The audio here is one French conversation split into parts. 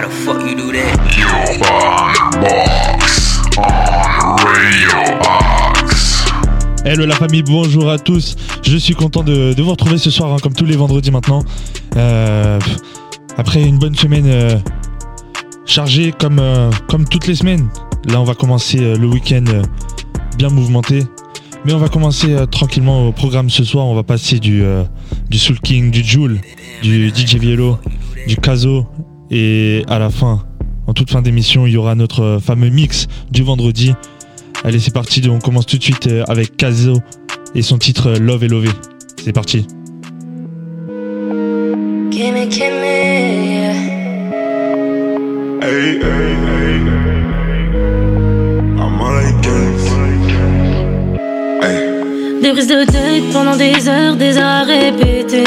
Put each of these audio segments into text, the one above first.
How the fuck you do that? Box on Radio Axe. Hello la famille, bonjour à tous. Je suis content de, de vous retrouver ce soir, hein, comme tous les vendredis maintenant. Euh, après une bonne semaine euh, chargée comme, euh, comme toutes les semaines. Là, on va commencer euh, le week-end euh, bien mouvementé. Mais on va commencer euh, tranquillement au programme ce soir. On va passer du, euh, du Soul King, du Joule, du DJ Viello, du Kazo. Et à la fin, en toute fin d'émission, il y aura notre fameux mix du vendredi. Allez, c'est parti. On commence tout de suite euh, avec Kazo et son titre euh, Love et Lové. C'est parti. Gimme, gimme, Hey, hey, hey. I'm Hey, Des prises de tête pendant des heures, des heures à répéter.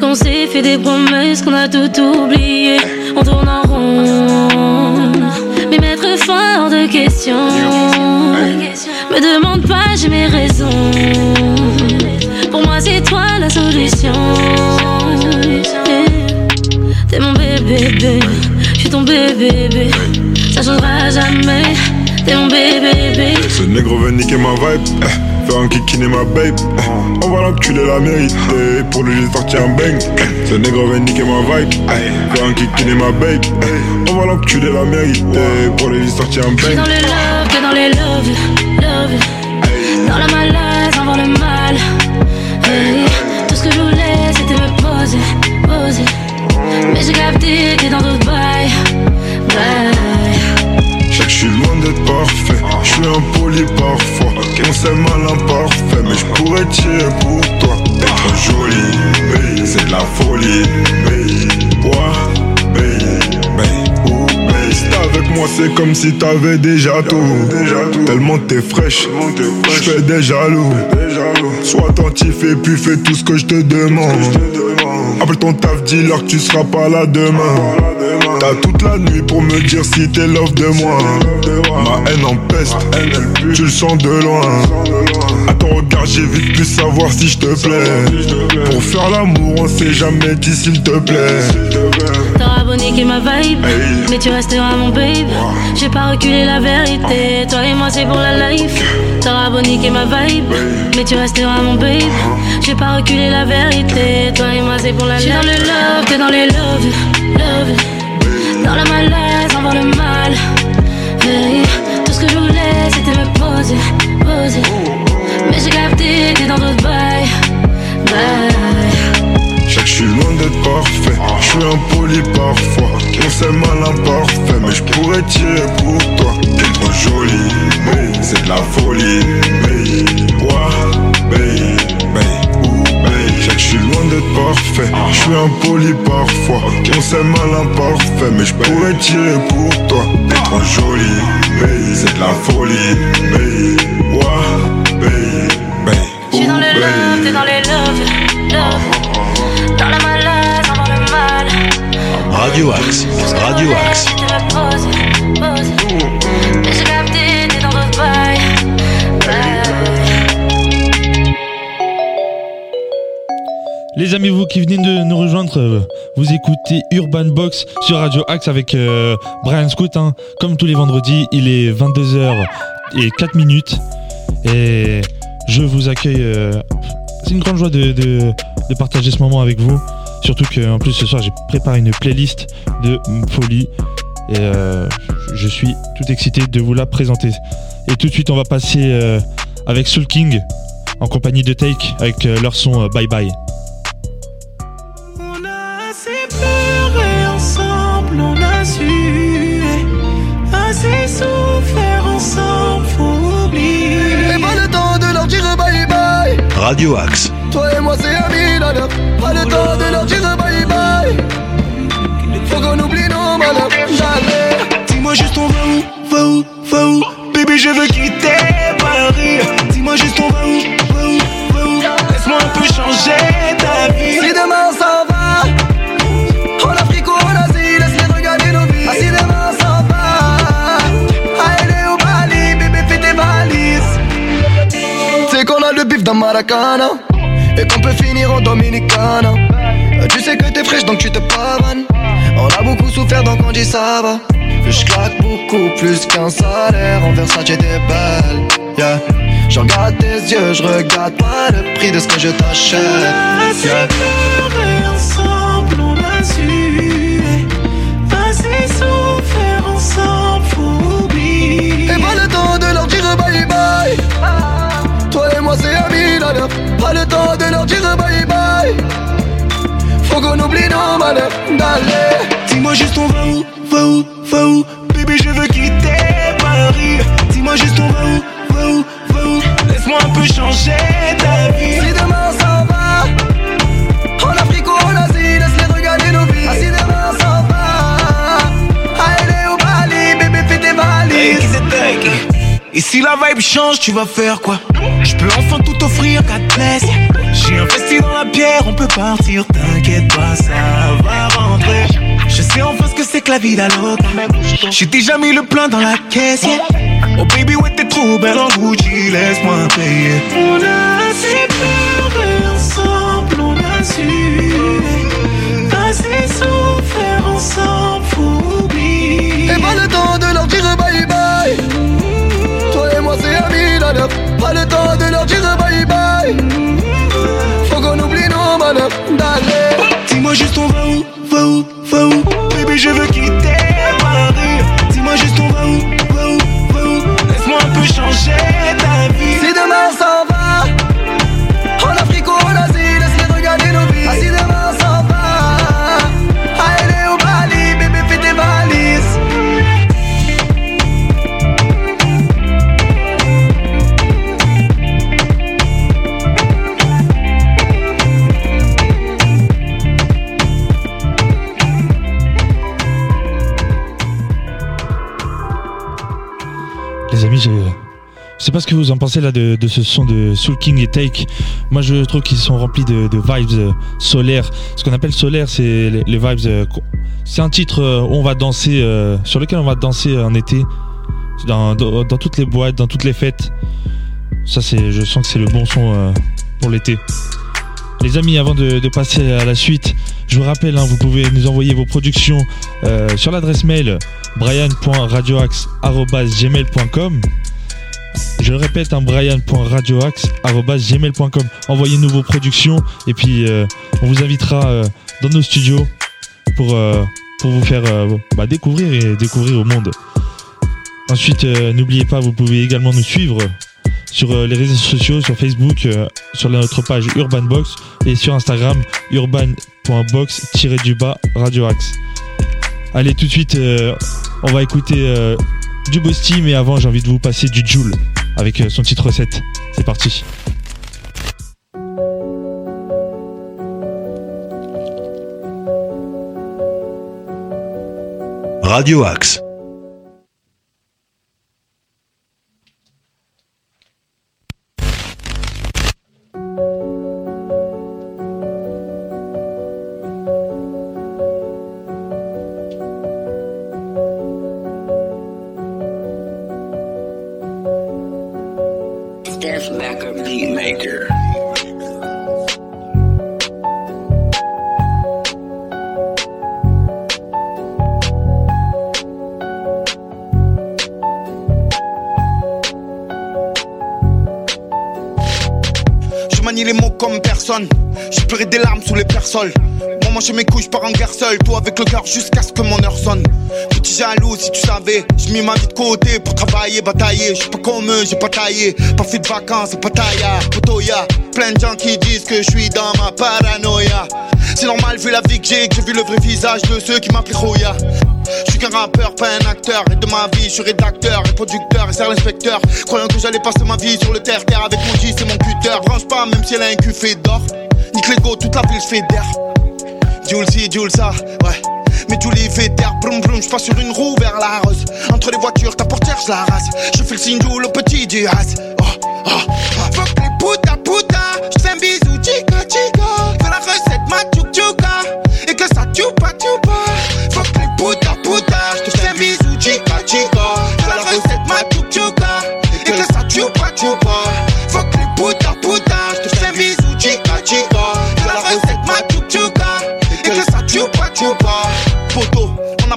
Qu'on s'est fait des promesses, qu'on a tout oublié. On tourne en rond. Mais mettre fin hors de question. Me demande pas, j'ai mes raisons. Pour moi, c'est toi la solution. T'es mon bébé, bébé. Je suis ton bébé, bébé. Ça changera jamais. T'es mon bébé, bébé. ce négro veut niquer ma vibe. Faire un kikine ma babe. On va l'enculer la mérite. Pour lui, j'ai sorti un bang. Ce négro veut niquer ma vibe. Faire un kikine ma babe. On va l'enculer la mérite. Pour lui, j'ai sorti un Que bang. dans le love, que dans les love, love. Dans la malaise, envers le mal. Hey, tout ce que je voulais, c'était me poser, poser. Parfois. On s'est mal imparfait, mais je pourrais tirer pour toi. T'es trop jolie, c'est de la folie. Ouais, avec moi, c'est comme si t'avais déjà tout. Tellement t'es fraîche, je fais des jaloux. Sois attentif et puis fais tout ce que je te demande. Appelle ton taf, dis-leur que tu seras pas là demain. T'as toute la nuit pour me dire si t'es love de moi. Ma haine en peste, tu le sens de loin. À ton regard, j'ai vite pu savoir si je te plais. Pour faire l'amour, on s'est jamais dit s'il te plaît. T'auras beau niquer ma vibe, mais tu resteras mon babe. J'ai pas reculé la vérité, toi et moi c'est pour la life. T'auras beau niquer ma vibe, mais tu resteras mon babe. J'ai pas reculé la vérité, toi et moi c'est pour la life. dans le love, que dans les love, love. La malaise, envers le mal. Hey, tout ce que je voulais c'était me poser, poser. Mais j'ai capté, t'es dans d'autres bails. Je que suis loin d'être parfait, je suis impoli parfois. On s'est mal imparfait, mais je pourrais tirer pour toi. T'es trop jolie, c'est de la folie, babe. Ouais, babe, suis loin d'être parfait, je suis impoli parfois. On s'est mal imparfait, mais je pourrais tirer pour toi. T'es trop jolie, babe, c'est de la folie, babe. Ouais, babe, babe, J'suis dans le love, t'es dans les love, love. Dans la malaise, avant le mal. Radio Axe, Radio Axe. Les amis, vous qui venez de nous rejoindre, euh, vous écoutez Urban Box sur Radio Axe avec euh, Brian Scout. hein. Comme tous les vendredis, il est 22h et 4 minutes. Et je vous accueille. euh, C'est une grande joie de, partager ce moment avec vous. Surtout qu'en plus ce soir, j'ai préparé une playlist de folie. Et je suis tout excité de vous la présenter. Et tout de suite, on va passer avec Soul King en compagnie de Take avec leur son Bye Bye. Radio Axe. Toi et moi c'est ami nana Pas le temps de leur dire bye bye. Faut qu'on oublie nos malheurs. Jamais. Dis-moi juste on va où, va où, va où? Bébé je veux quitter Paris. Dis-moi juste on va où, va où, va où? Laisse-moi un peu changer Et qu'on peut finir en Dominicana Euh, Tu sais que t'es fraîche donc tu te pavanes On a beaucoup souffert donc on dit ça va. Je beaucoup plus qu'un salaire. En Versace t'es belle. Yeah. Je regarde tes yeux, je regarde pas le prix de ce que je t'achète. Dire bye bye. Faut qu'on oublie nos malheurs d'aller. Dis-moi juste on va où, va où, va où? Bébé je veux quitter Paris. Dis-moi juste on va où, va où, va où? Laisse-moi un peu changer ta vie. Si demain s'en va En Afrique ou en Asie, laisse-les regarder nos vies. Ah, Si demain s'en va À LA ou Bali, bébé fais tes valises. Et si la vibe change, tu vas faire quoi? Je peux enfin tout offrir qu'à te J'ai investi dans la pierre, on peut partir T'inquiète pas, ça va rentrer. Je sais enfin ce que c'est que la vie d'alors J'ai déjà mis le plein dans la caisse. Oh baby, ouais t'es trop belle en Gucci Laisse-moi payer. On a assez pleuré ensemble, on a su Assez souffert ensemble, faut oublier. Et pas le temps de leur d'aller Dis-moi juste on va où, que vous en pensez là de, ce son de Soul King et Take? Moi, je trouve qu'ils sont remplis de, vibes euh, solaires. Ce qu'on appelle solaire, c'est les, vibes. euh, c'est un titre euh, où on va danser, sur lequel on va danser en été, dans, toutes les boîtes, dans toutes les fêtes. Ça, c'est, je sens que c'est le bon son pour l'été. Les amis, avant de, passer à la suite, je vous rappelle, hein, vous pouvez nous envoyer vos productions sur l'adresse mail brian.radioaxe.gmail.com Je le répète, hein, brian.radioaxe.gmail.com Envoyez-nous vos productions et puis euh, on vous invitera euh, dans nos studios pour, euh, pour vous faire bah, découvrir et découvrir au monde. Ensuite, n'oubliez pas, vous pouvez également nous suivre sur les réseaux sociaux, sur Facebook, sur notre page Urban Box et sur Instagram urban.box-du-bas Radio Axe. Allez, tout de suite, on va écouter du Bosti, mais avant, j'ai envie de vous passer du Joule avec euh, son titre recette. C'est parti. Radio Axe. Persoles. Moi, mes couilles, je pars en guerre seul. Toi avec le cœur jusqu'à ce que mon heure sonne. Petit jaloux, si tu savais. J'ai mis ma vie de côté pour travailler, batailler. Je suis pas comme eux, j'ai pas taillé. Pas fait de vacances, pas taillard. Potoya. Plein de gens qui disent que je suis dans ma paranoïa. C'est normal vu la vie que j'ai, que j'ai vu le vrai visage de ceux qui m'appelaient Roya. Je suis qu'un rappeur, pas un acteur. Et de ma vie, je suis rédacteur et producteur et serre l'inspecteur. Croyant que j'allais passer ma vie sur le terre-terre avec mon J, c'est mon cutter. Branche pas, même si elle a un cul fait d'or. Nique toute la ville, fais d'air. Jules ci, Jules ouais. Mais Jules il fait d'air, broum broum, je passe sur une roue vers la rose. Entre les voitures, ta portière, je la rase. Je fais le signe le petit du has. Oh, oh, oh. Fuck les puta puta, je fais un bisou, chica chica. Fais la recette, ma tchouk tchouka. Et que ça tchoupa tchoupa. Fuck les puta puta, je te fais un bisou, chica chica. Fais la recette, ma chica chica.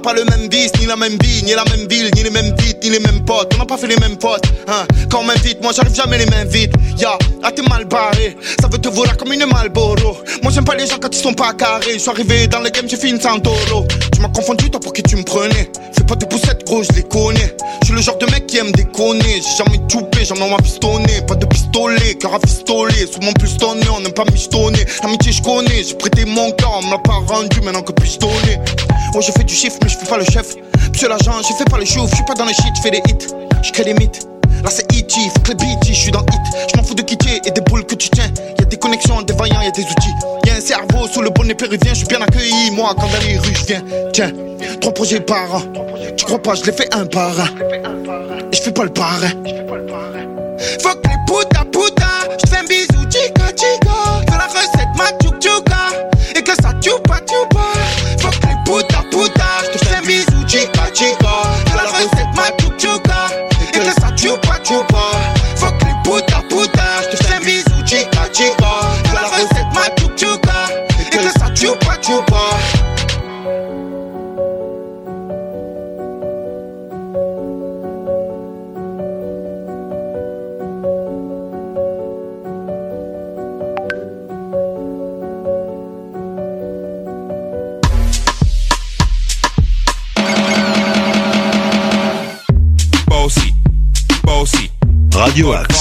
Pas le même vice, ni la même vie, ni la même ville, ni les mêmes vies, ni les mêmes potes. On n'a pas fait les mêmes potes. Hein. Quand on m'invite, moi j'arrive jamais les mains vides. Ya, ah t'es mal barré. Ça veut te voler comme une Malboro. Moi j'aime pas les gens quand ils sont pas carrés. Je suis arrivé dans le game, j'ai fait une Santoro. Tu m'as confondu, toi pour qui tu me prenais. Fais pas de poussettes, gros, je connais. Je suis le genre de mec qui aime déconner. J'ai jamais toupé, jamais m'a pistonné. Pas de pistolet, cœur à pistolet. Sous mon plus tonné, on n'aime pas michetonner. L'amitié, je connais. J'ai prêté mon cœur, on me l'a pas rendu. Maintenant que puis-je donner? Oh, je fais du chiffre, mais je fais pas le chef. Monsieur l'agent, je fais pas le chouf. Je suis pas dans le shit, je fais des hits. Je crée des mythes. Là c'est E.T., les beats, je suis dans hit. Je m'en fous de quitter et des boules que tu tiens. Y'a des connexions, des vaillants, y'a des outils. Y'a un cerveau sous le bonnet péruvien, je suis bien accueilli. Moi, quand dans les rues, je viens. Tiens, trois projets par an. Tu crois pas, je les fais un par un. Et je fais pas le parrain. Fuck les puta puta, je fais un bisou chica chica. Fais la recette ma tchouk. Et que ça tchoupa tchoupa. Fuck les puta puta, chica Radio Axe.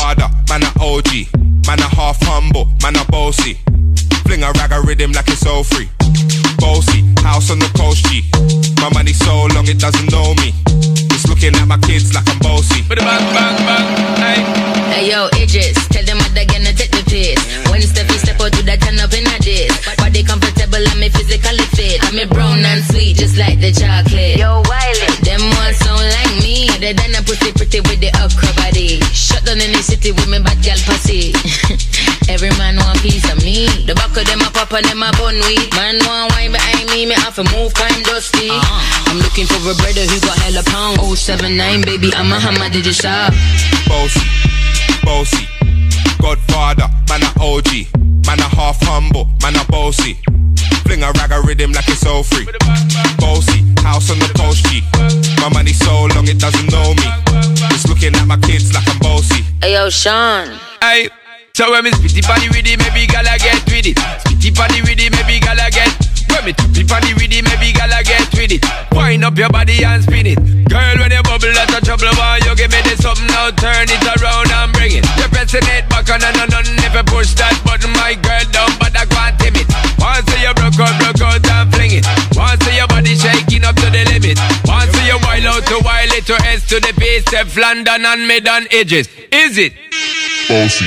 Pound. 079 baby, I'm a hammer, did you shop? Bossy, bossy. Godfather, man a OG. Man a half humble, man a bossy. Fling a rag a rhythm like it's all free. Bossy, house on the coast G. My money so long it doesn't know me. It's looking at my kids like I'm bossy. Hey yo, Sean. Hey, so when me spitty party with it, maybe gala get with it. Spitty party with it, maybe gala get. When me tappy party with it, maybe gala get with it. Wind up your body and spin it. Girl, when you bubble, that's a trouble. Why you give me this something now? Turn it around and bring it. You're pressing it back on and on if you push that button, my girl I can't tame it. Once you broke out, broke out and fling it. Once your body shaking up to the limit. Once you wild out to wild it to S to the base, London and mid on edges. Is it? Bossy,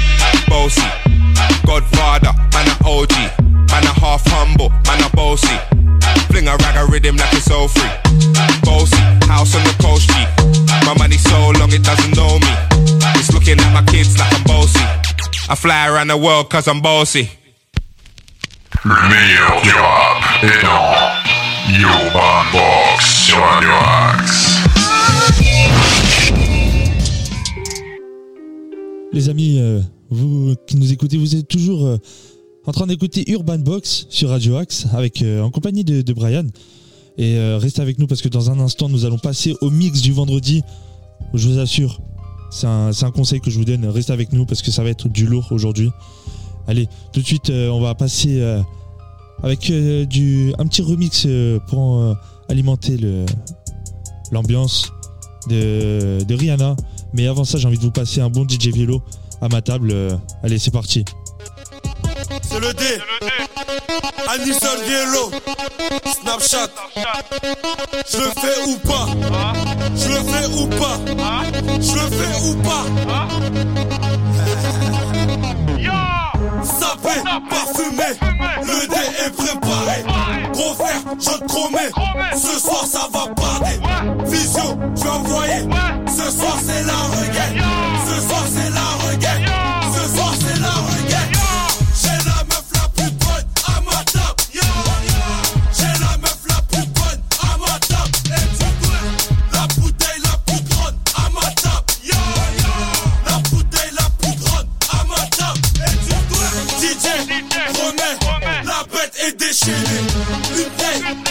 bossy. Godfather, man a OG. Man a half humble, man a bossy. Fling a rag a rhythm like it's all free. Bossy, house on the coast G. My money so long it doesn't know me. It's looking at my kids like I'm bossy. I fly around the world cause I'm bossy. Le meilleur du rap est dans Urban Box sur Radio Axe. Les amis, euh, vous euh, qui nous écoutez, vous êtes toujours euh, en train d'écouter Urban Box sur Radio Axe avec, euh, en compagnie de, Brian. Et restez avec nous parce que dans un instant, nous allons passer au mix du vendredi. Je vous assure, c'est un, conseil que je vous donne. Restez avec nous parce que ça va être du lourd aujourd'hui. Allez, tout de suite, on va passer avec du, un petit remix pour alimenter l'ambiance de, de Rihanna. Mais avant ça, j'ai envie de vous passer un bon DJ Vélo à ma table. Euh, allez, c'est parti. C'est le D. Anison Viello. Snapchat. Je le fais ou pas? Je le fais ou pas? Je le fais ou pas? Sapé, parfumé, le dé est préparé je te promets, Ce soir, ça va parler. Vision, je vais envoyer. Ce soir, c'est la reggae. Ce soir, c'est la reggae. Shannon, we back.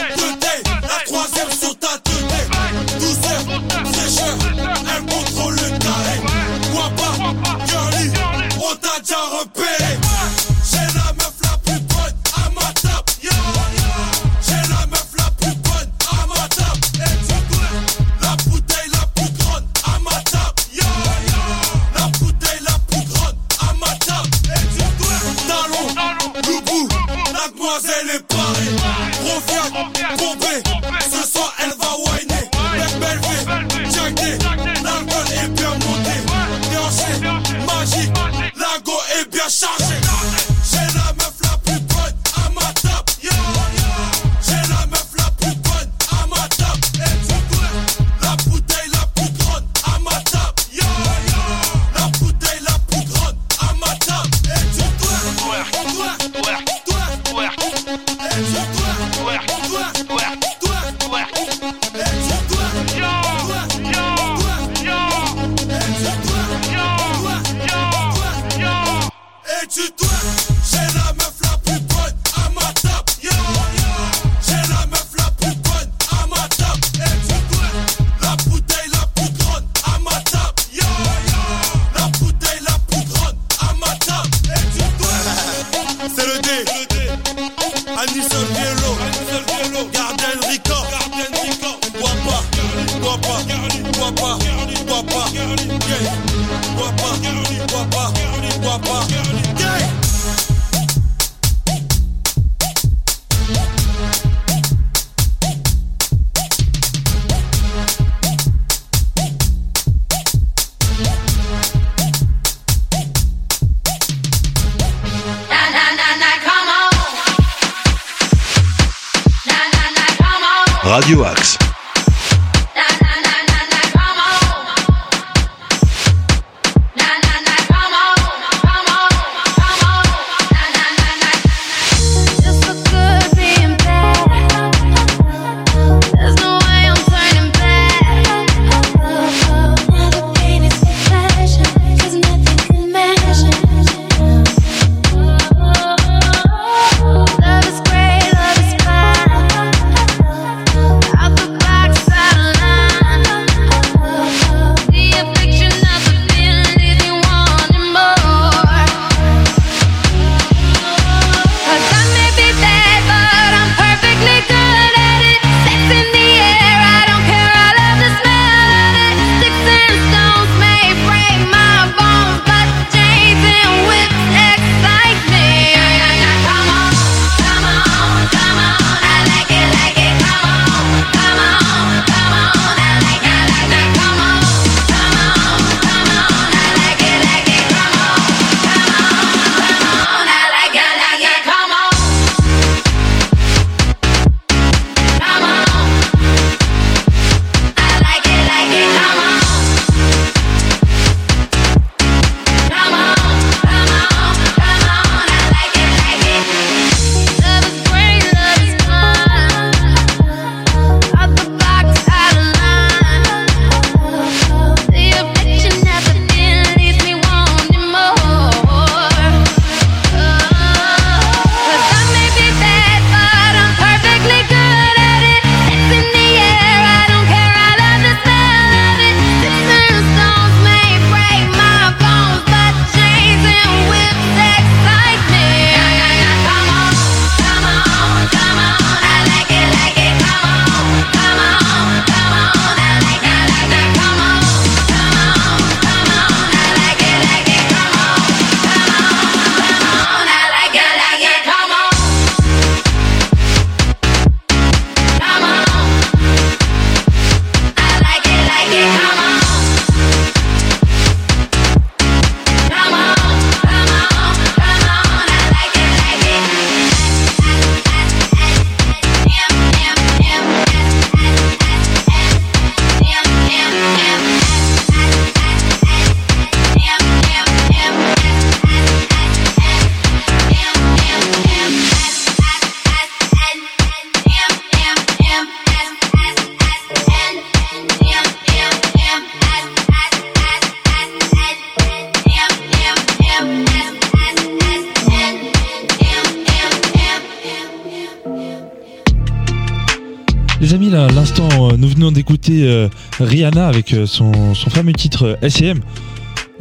venons d'écouter euh, Rihanna avec euh, son, son fameux titre euh, SEM.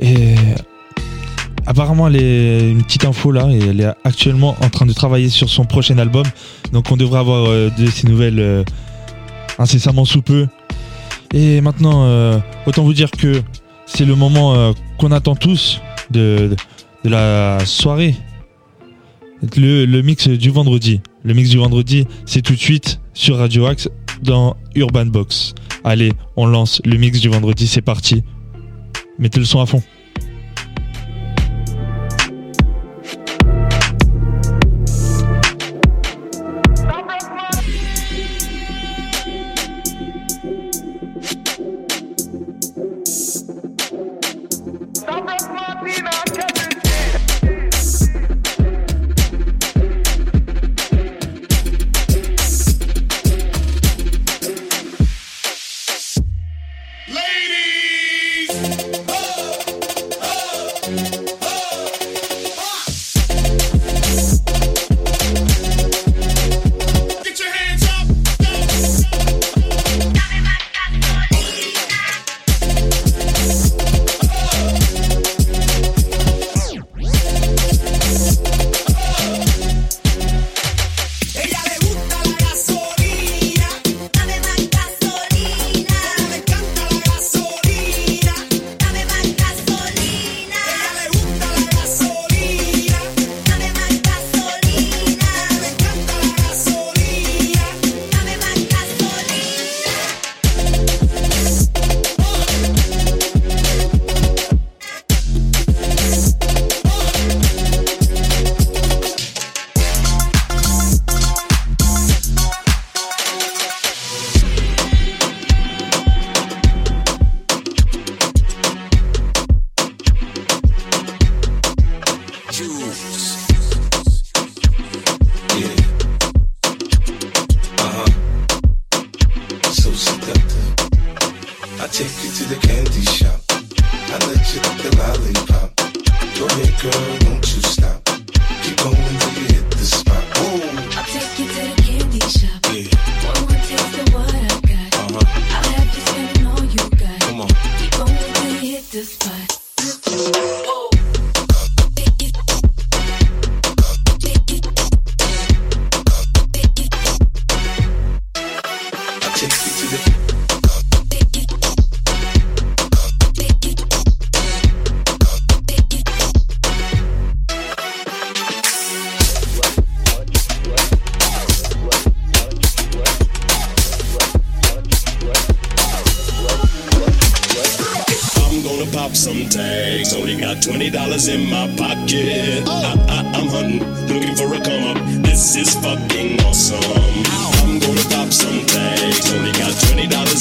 Et apparemment, elle est une petite info là, et elle est actuellement en train de travailler sur son prochain album. Donc on devrait avoir de ces nouvelles incessamment sous peu. Et maintenant, autant vous dire que c'est le moment qu'on attend tous de, de, la soirée. Le, le, mix du vendredi. Le mix du vendredi, c'est tout de suite sur Radio Axe dans Urban Box. Allez, on lance le mix du vendredi, c'est parti. Mettez le son à fond.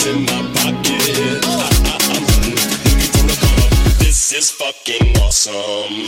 in my pocket. This is fucking awesome.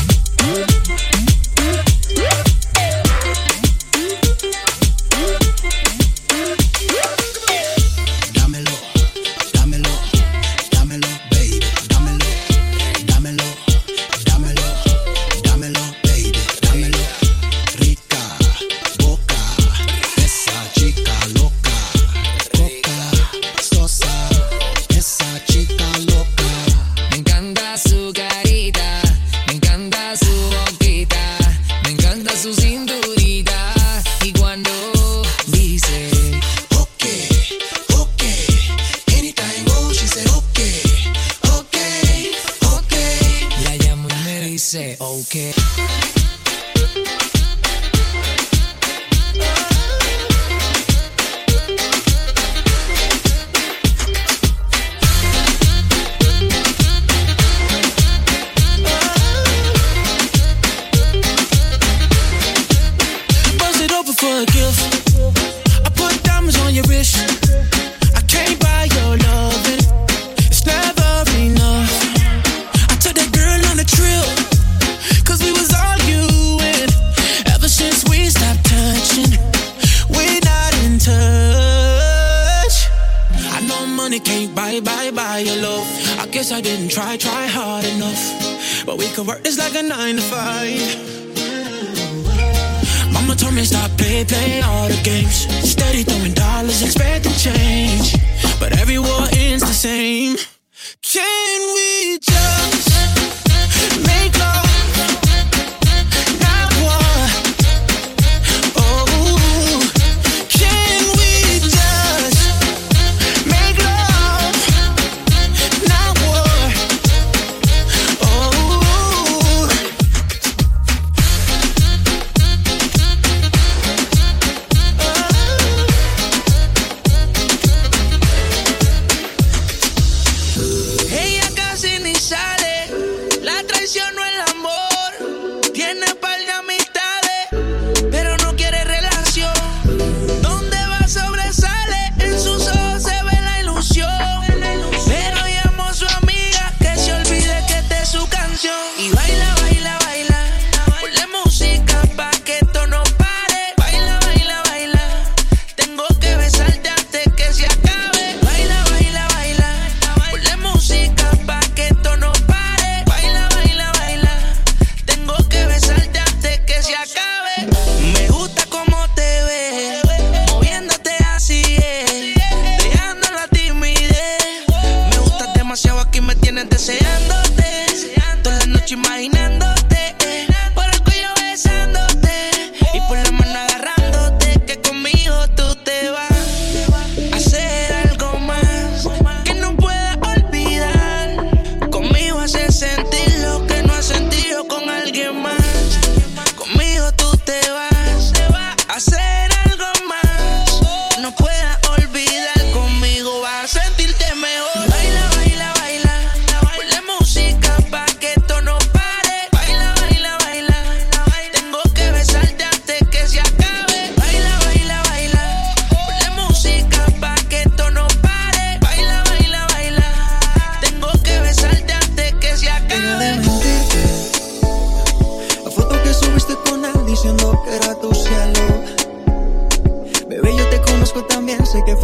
La foto que subiste con él diciendo que era tu cielo. Bebé, yo te conozco también, sé que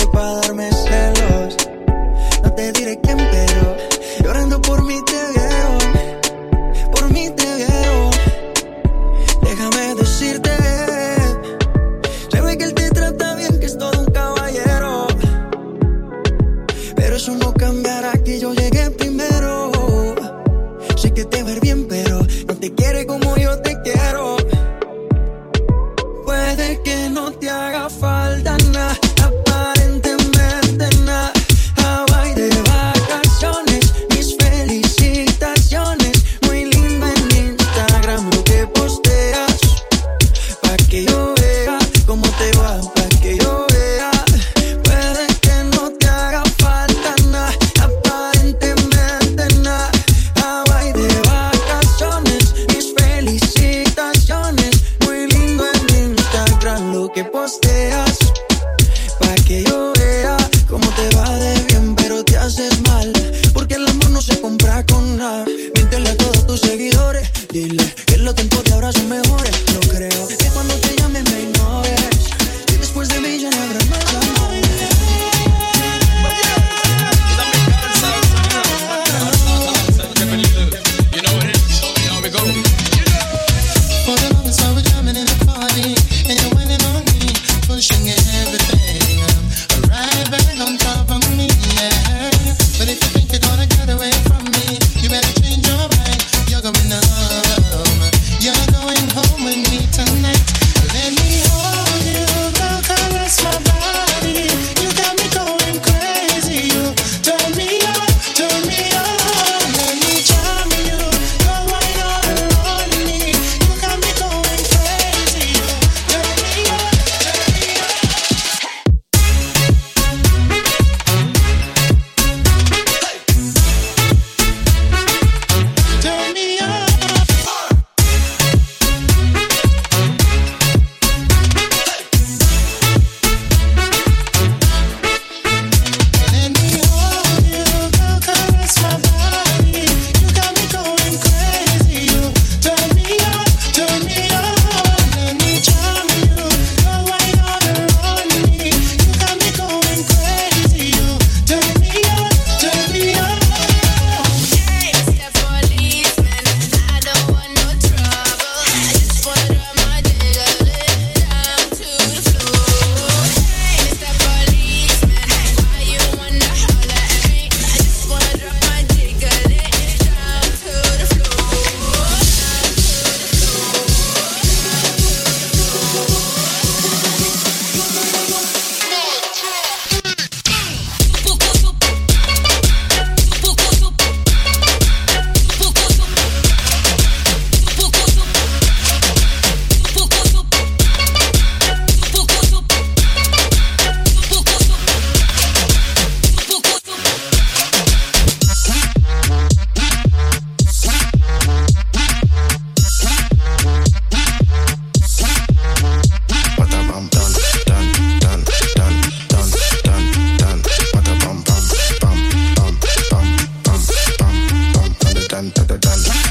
I'm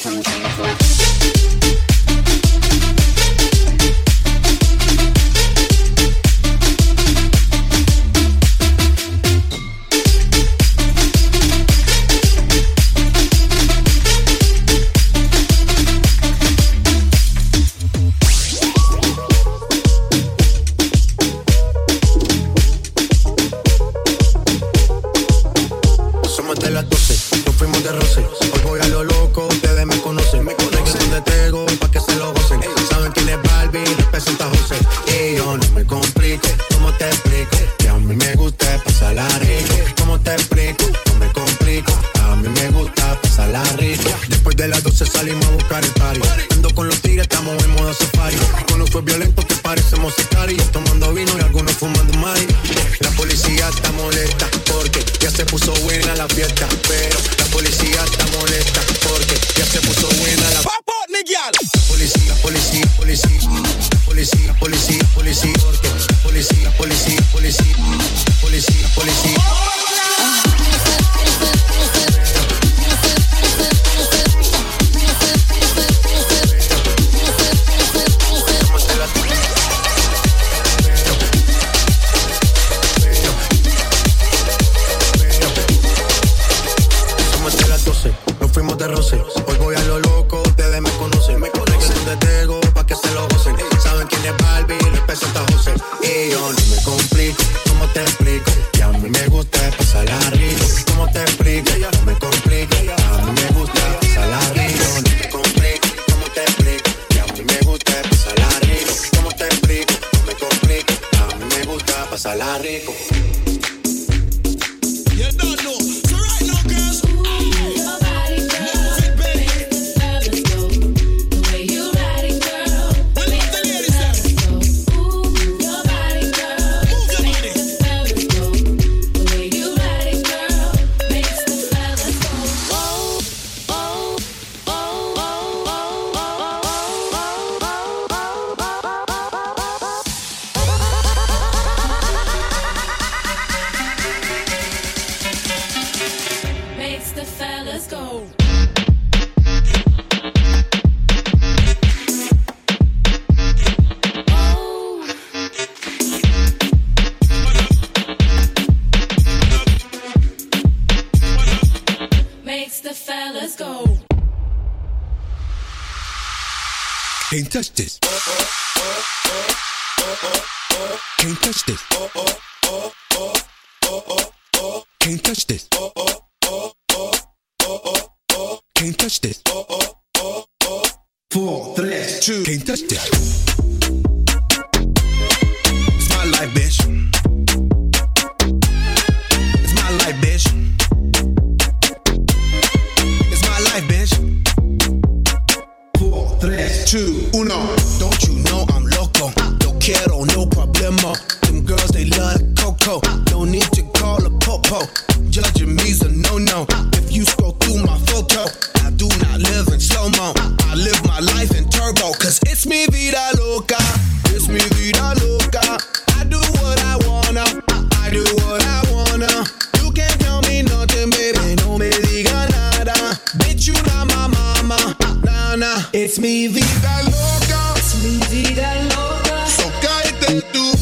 come está rico. touch this. It's me, vida loca. It's me, vida loca. So cállate tú.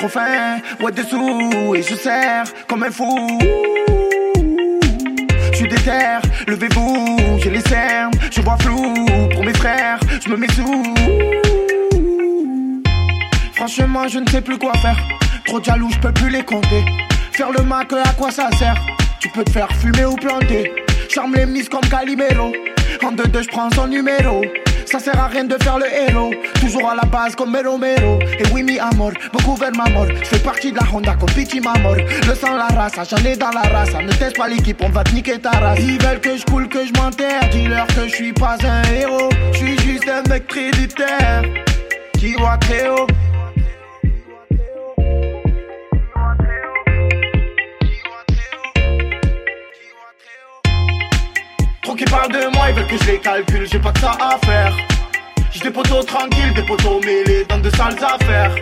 Trop faim, ouais dessous, et je serre comme un fou. Je suis déter, levez-vous, j'ai les cernes, je vois flou, pour mes frères, je me mets sous. Franchement, je ne sais plus quoi faire, trop jaloux, je peux plus les compter. Faire le mac, à quoi ça sert? Tu peux te faire fumer ou planter, charme les mises comme Calimero. En deux deux, je prends son numéro. Ça sert à rien de faire le héros. Toujours à la base comme Mero Mero. Et oui, mi amor, beaucoup vers ma mort. Je fais partie de la Honda comme Pichi Mamor. Le sang, la race, j'en ai dans la race. Ne teste pas l'équipe, on va te niquer ta race. Ils veulent que je coule, que je m'enterre. Dis-leur que je suis pas un héros. Je suis juste un mec créditaire. Qui voit très haut. Qui parlent de moi, ils veulent que je les calcule, j'ai pas que ça à faire. J'ai des potos tranquilles, des potos mêlés dans de sales affaires.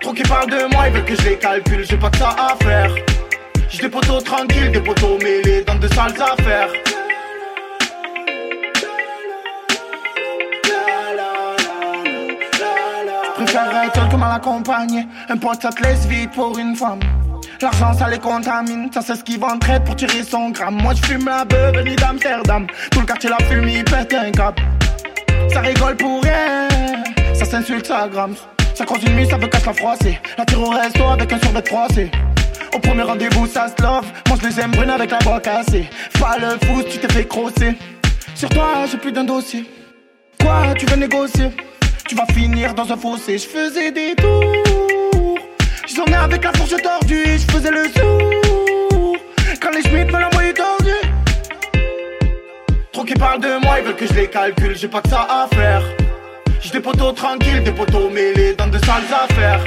Trop qui parlent de moi, ils veulent que je les calcule, j'ai pas que ça à faire. J'ai des potos tranquilles, des potos mêlés dans de sales affaires. Préfère être seul que mal accompagné. Un pote, ça te laisse vite pour une femme. L'argent ça les contamine, ça c'est ce qui vend traite pour tirer son gramme. Moi je fume la beuh venue d'Amsterdam. Tout le quartier la fume, il pète un cap. Ça rigole pour rien, ça s'insulte, ça gramme. Ça croise une nuit, ça veut casse la froissée. La tire au resto avec un survêt froissé. Au premier rendez-vous, ça se love. Moi je les aime brune avec la voix cassée. Pas le fou, tu t'es fait crosser. Sur toi, j'ai plus d'un dossier. Quoi, tu veux négocier? Tu vas finir dans un fossé. Je faisais des tours. J'en ai avec la fourche tordue je faisais le sourd. Quand les Schmitt me l'envoyaient tordu. Trop qui parlent de moi, ils veulent que je les calcule. J'ai pas que ça à faire. J'ai des potos tranquilles, des potos mêlés dans de sales affaires.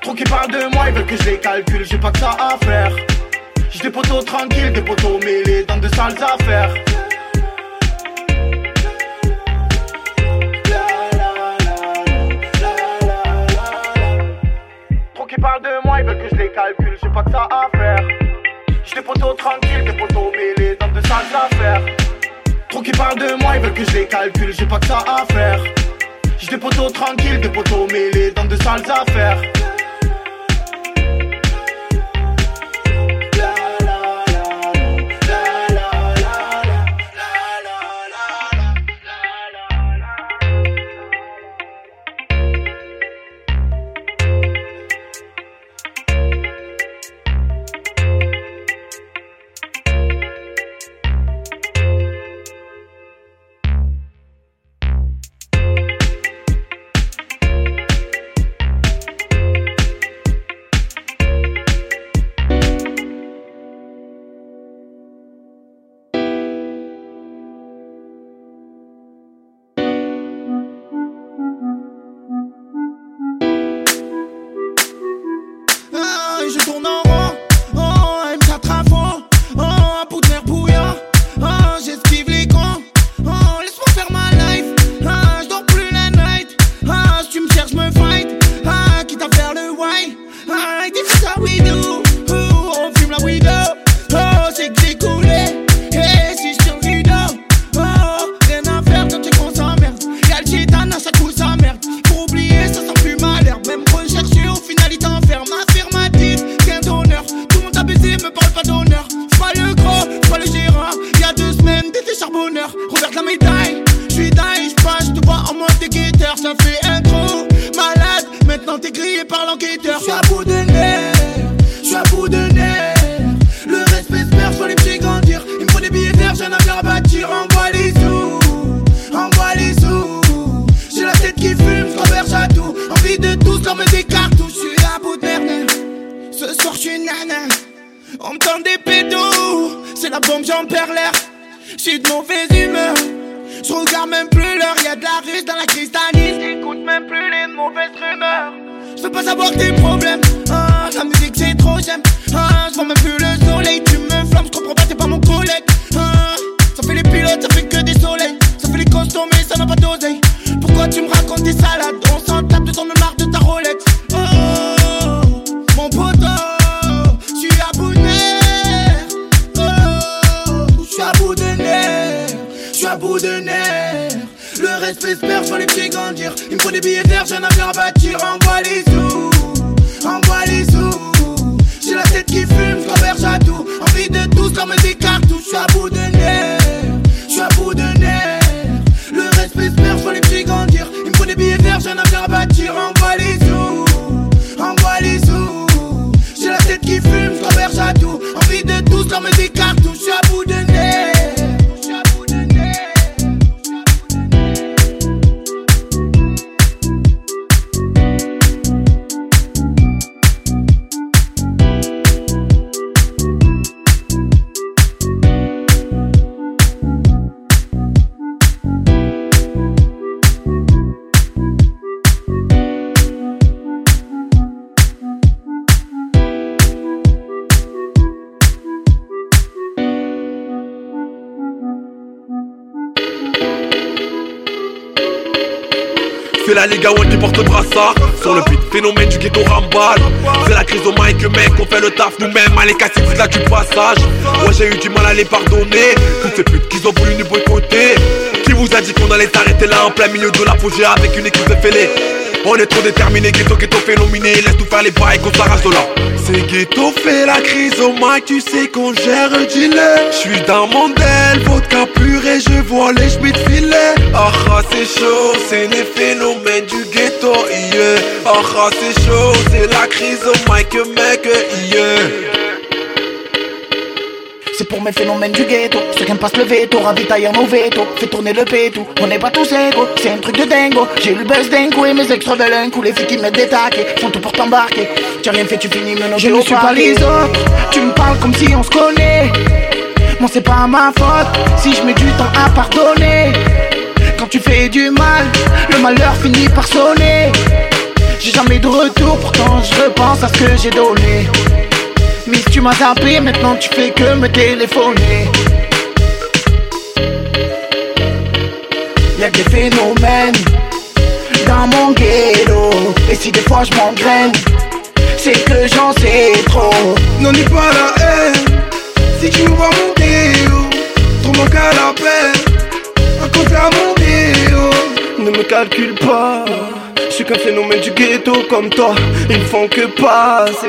Trop qui parlent de moi, ils veulent que je les calcule. J'ai pas que ça à faire. J'ai des potos tranquilles, des potos mêlés dans de sales affaires. Trop qui parlent de moi, ils veulent que je les calcule. J'ai pas que ça à faire. J'ai des potos tranquilles, des potos mêlés dans de sales affaires. Trop qui parlent de moi, ils veulent que je les calcule. J'ai pas que ça à faire. J'ai des potos tranquilles, des potos mêlés dans de sales affaires. J'suis de mauvaise humeur, je regarde même plus l'heure, y'a de la russe dans la cristalline, j'écoute même plus les mauvaises rumeurs. Je veux pas savoir tes problèmes, ah, la musique c'est trop j'aime, ah, je vois même plus le soleil, tu me flammes, je comprends pas, t'es pas mon collègue, ah, ça fait les pilotes, ça fait que des soleils, ça fait les costauds mais ça n'a pas d'oseille. Pourquoi tu me racontes des salades, on s'en tape de ton bout de nerfs. Le respect se perd, vois les pieds grandir. Il me faut des billets verts, j'ai un avion à bâtir, envoie les sous, envoie les sous. J'ai la tête qui fume, je à tout, envie de tous comme des cartouches, je suis à bout de nerfs, je suis à bout de nerfs. Le respect se perd, vois les petits grandir, il me faut des billets verts, j'ai un avion à bâtir, envoie les sous, envoie les sous. J'ai la tête qui fume, je à tout, envie de tous comme des cartouches, brassard Sur le beat, phénomène du ghetto rambal. C'est la crise au mic, mec, on fait le taf nous-mêmes. Allez casser c'est là du passage Moi j'ai eu du mal à les pardonner. Toutes ces putes qu'ils ont voulu nous boycotter. Qui vous a dit qu'on allait s'arrêter là en plein milieu de la fougée avec une équipe de fêlés? On est trop déterminé, ghetto, ghetto phénominé Laisse nous faire les bails qu'on s'arrache de là C'est ghetto fait la crise au mic Tu sais qu'on gère un dealer J'suis dans mon del, vodka pur et je vois les schmitt filet Ah ah c'est chaud, c'est les phénomènes du ghetto yeah. Ah ah c'est chaud, c'est la crise au mic mec yeah. C'est pour mes phénomènes du ghetto. Ceux qui me passent le veto, ravitaillent nos veto Fait tourner le pétou, on n'est pas tous égaux. C'est un truc de dingo, j'ai eu le buzz dingo Et mes extras veulent un coup, les filles qui mettent des taquets Font tout pour t'embarquer, tu as rien fait, tu finis maintenant Je ne suis pas les autres, tu me parles comme si on se connaît. Bon c'est pas ma faute, si je mets du temps à pardonner. Quand tu fais du mal, le malheur finit par sonner. J'ai jamais de retour, pourtant je repense à ce que j'ai donné Miss, tu m'as zappé, maintenant tu fais que me téléphoner. Y'a des phénomènes dans mon ghetto. Et si des fois je m'engraine, c'est que j'en sais trop. Non, n'est pas la haine. Si tu vois mon déo, trop manque à la peine. À cause déo. Ne me calcule pas. Je suis qu'un phénomène du ghetto comme toi. Ils font que passer.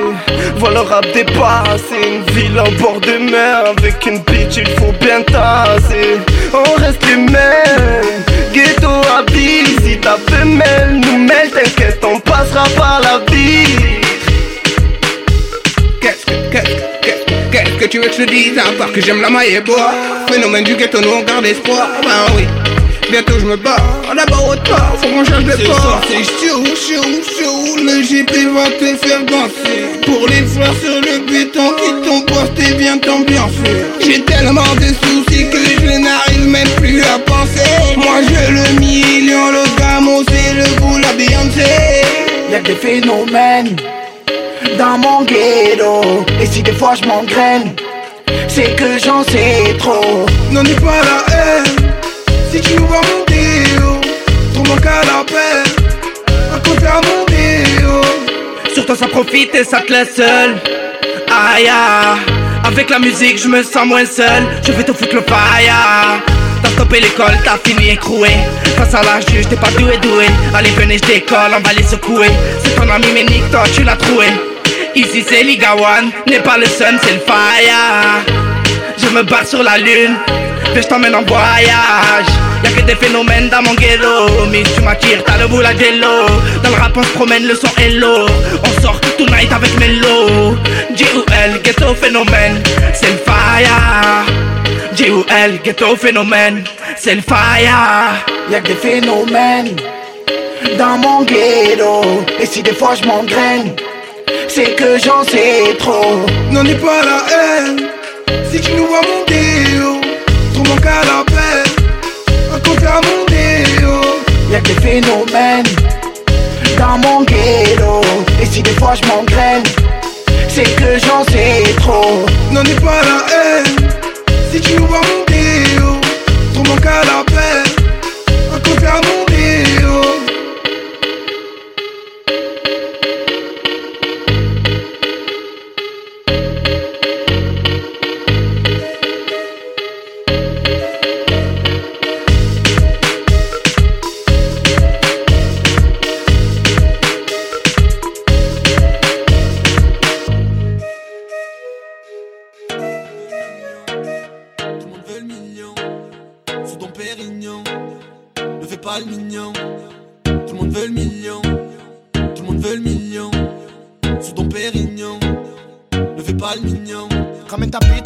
Voilà le rap dépassé. Une ville en bord de mer. Avec une bitch, il faut bien tasser. On reste les mêmes. Ghetto habille. Si ta femelle nous mêle, t'inquiète, on passera par la vie. Qu'est-ce que, que tu veux que je te dise? À part que j'aime la maille et bois Phénomène du ghetto, nous on garde espoir Ben oui Bientôt je me bats, d'abord au pas, faut qu'on change de Ce port soir c'est chaud, chaud, chaud. Le GP va te faire danser. Pour les fleurs sur le béton qui t'ont posté bien t'ambiancer. J'ai tellement de soucis que je n'arrive même plus à penser. Moi je le million, le gamo c'est le goût, la Beyoncé. Y'a que des phénomènes dans mon ghetto. Et si des fois je m'engraine, c'est que j'en sais trop. Non, n'est pas la haine Si tu vois mon déo Trop manque à la peine À mon déo Sur toi ça profite et ça te laisse seul. Aïe, avec la musique je me sens moins seul. Je vais te foutre le fire. T'as stoppé l'école, t'as fini écroué. Face à la juge, t'es pas doué doué. Allez, venez, je décolle, on va les secouer. C'est ton ami, mais nique toi, tu l'as troué. Ici c'est Liga One, n'est pas le sun, c'est le fire. Je me barre sur la lune, mais je t'emmène en voyage. Y'a que des phénomènes dans mon ghetto. Mais tu m'attires, t'as le boule à. Dans le rap, on se promène, le son est low. On sort tonight avec Mello. J-O-L, ghetto phénomène, c'est le fire. J-O-L, ghetto phénomène, c'est le fire. Y'a que des phénomènes dans mon ghetto. Et si des fois je m'engraine, c'est que j'en sais trop. Non, n'est pas la haine Si tu nous vois mon déo Trop manque à la peine À cause à mon déo Y'a que des phénomènes dans mon ghetto. Et si des fois je m'engraine, c'est que j'en sais trop. Non, n'est pas la haine Si tu nous vois mon Trop manque à la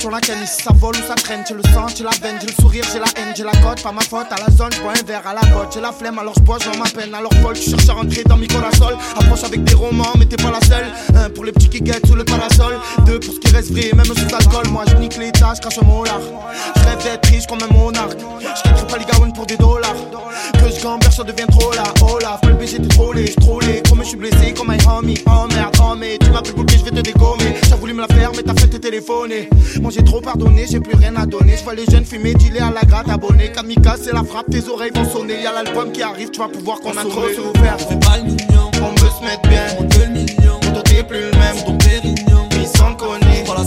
Ramène ta bite sur la canne, si ça vole ou ça traîne, j'ai le sang, j'ai la veine, j'ai le sourire, j'ai la haine, j'ai la cote, pas ma faute, à la zone, je un verre à la botte, j'ai la flemme, alors je bois, je ma peine, alors folle, tu cherches à rentrer dans mes corasols, approche avec des romans, mais t'es pas la seule, un pour les petits qui guettent sous le parasol, deux pour ce qui reste vrai, même sous alcool, moi je nique les tâches, crache un molar, je rêve d'être riche comme un monarque, je quitterai pas les gaounes pour des dollars, que je gamberge, ça devient trop là, oh là, faut le baiser, t'es trollé, je trollé, comme je suis blessé, comme un homie, oh merde, oh mais tu m'as plus bouqué, je vais te dégommer, j'ai voulu me la faire, mais t'as fait te téléphoner, moi j'ai trop pardonné, j'ai plus rien à donner, je vois les jeunes fumer, dealer à la gratte, abonné, kamikaze, c'est la frappe, tes oreilles vont sonner, y'a l'album qui arrive, tu vas pouvoir qu'on a trop souffert, on fait pas le mignon, on veut se mettre bien, on veut le million, toi t'es plus le même, ton pérignon, sans connaître, pour la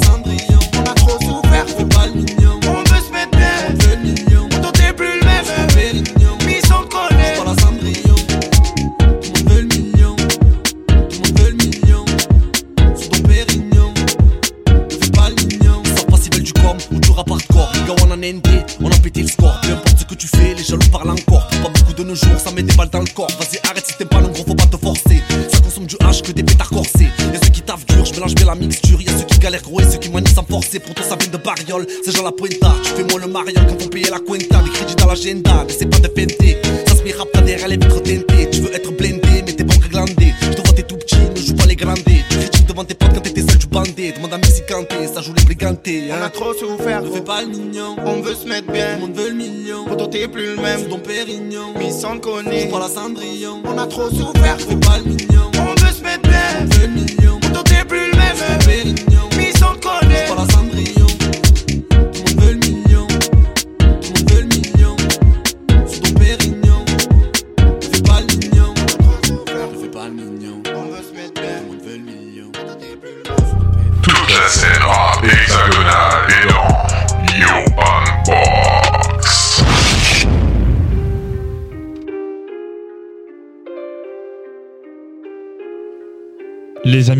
On a pété le score Peu importe ce que tu fais, les jaloux parlent encore. Pas beaucoup de nos jours, ça met des balles dans le corps. Vas-y arrête si t'aimes pas le gros, faut pas te forcer. Ça consomme du H que des pétards corsés. Y'a ceux qui taffent dur, je mélange bien la mixture. Y'a ceux qui galèrent gros et ceux qui manient sans forcer. Pour ça vient de bariole, c'est genre la pointa Tu fais moi le mariole quand faut payer la cuenta. Des crédits dans l'agenda, n'essaie pas de feinter Ça se met rap, t'as derrière les vitres teintées Tu veux être blindé, mais t'es bon que glandé Je te vois t'es tout petit, ne joue pas les grandés Tu devant tes potes quand du bandé Demande à Missy Kanté, ça joue les brigantés On hein. a trop souffert, ne fais pas le mignon. On veut se mettre bien, tout le monde veut le million. Pour toi t'es plus le même, sous ton pérignon. Mais sans le connaître, pas la cendrillon. On a trop souffert, ne fais pas le mignon. On veut se mettre bien, on veut le million. Pour toi t'es plus le même, sous ton pérignon.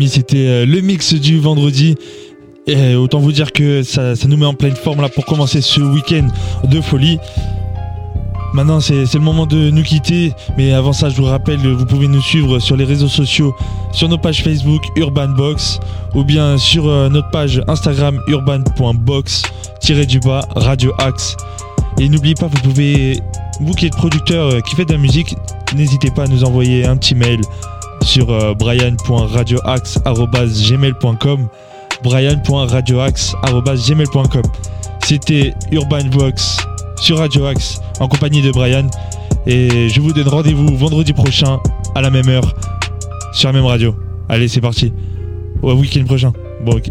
C'était euh, le mix du vendredi. Et euh, autant vous dire que ça, nous met en pleine forme là pour commencer ce week-end de folie. Maintenant, c'est le moment de nous quitter. Mais avant ça, je vous rappelle, vous pouvez nous suivre sur les réseaux sociaux, sur nos pages Facebook Urban Box ou bien sur euh, notre page Instagram urban.box-du-bas Radio Axe. Et n'oubliez pas, vous pouvez, vous qui êtes producteur, qui fait de la musique, n'hésitez pas à nous envoyer un petit mail sur euh, brian.radioaxe.gmail.com brian.radioaxe.gmail.com C'était Urban Box sur Radio Axe en compagnie de Brian et je vous donne rendez-vous vendredi prochain à la même heure sur la même radio. Allez, c'est parti. Au week-end prochain. Bon, ok.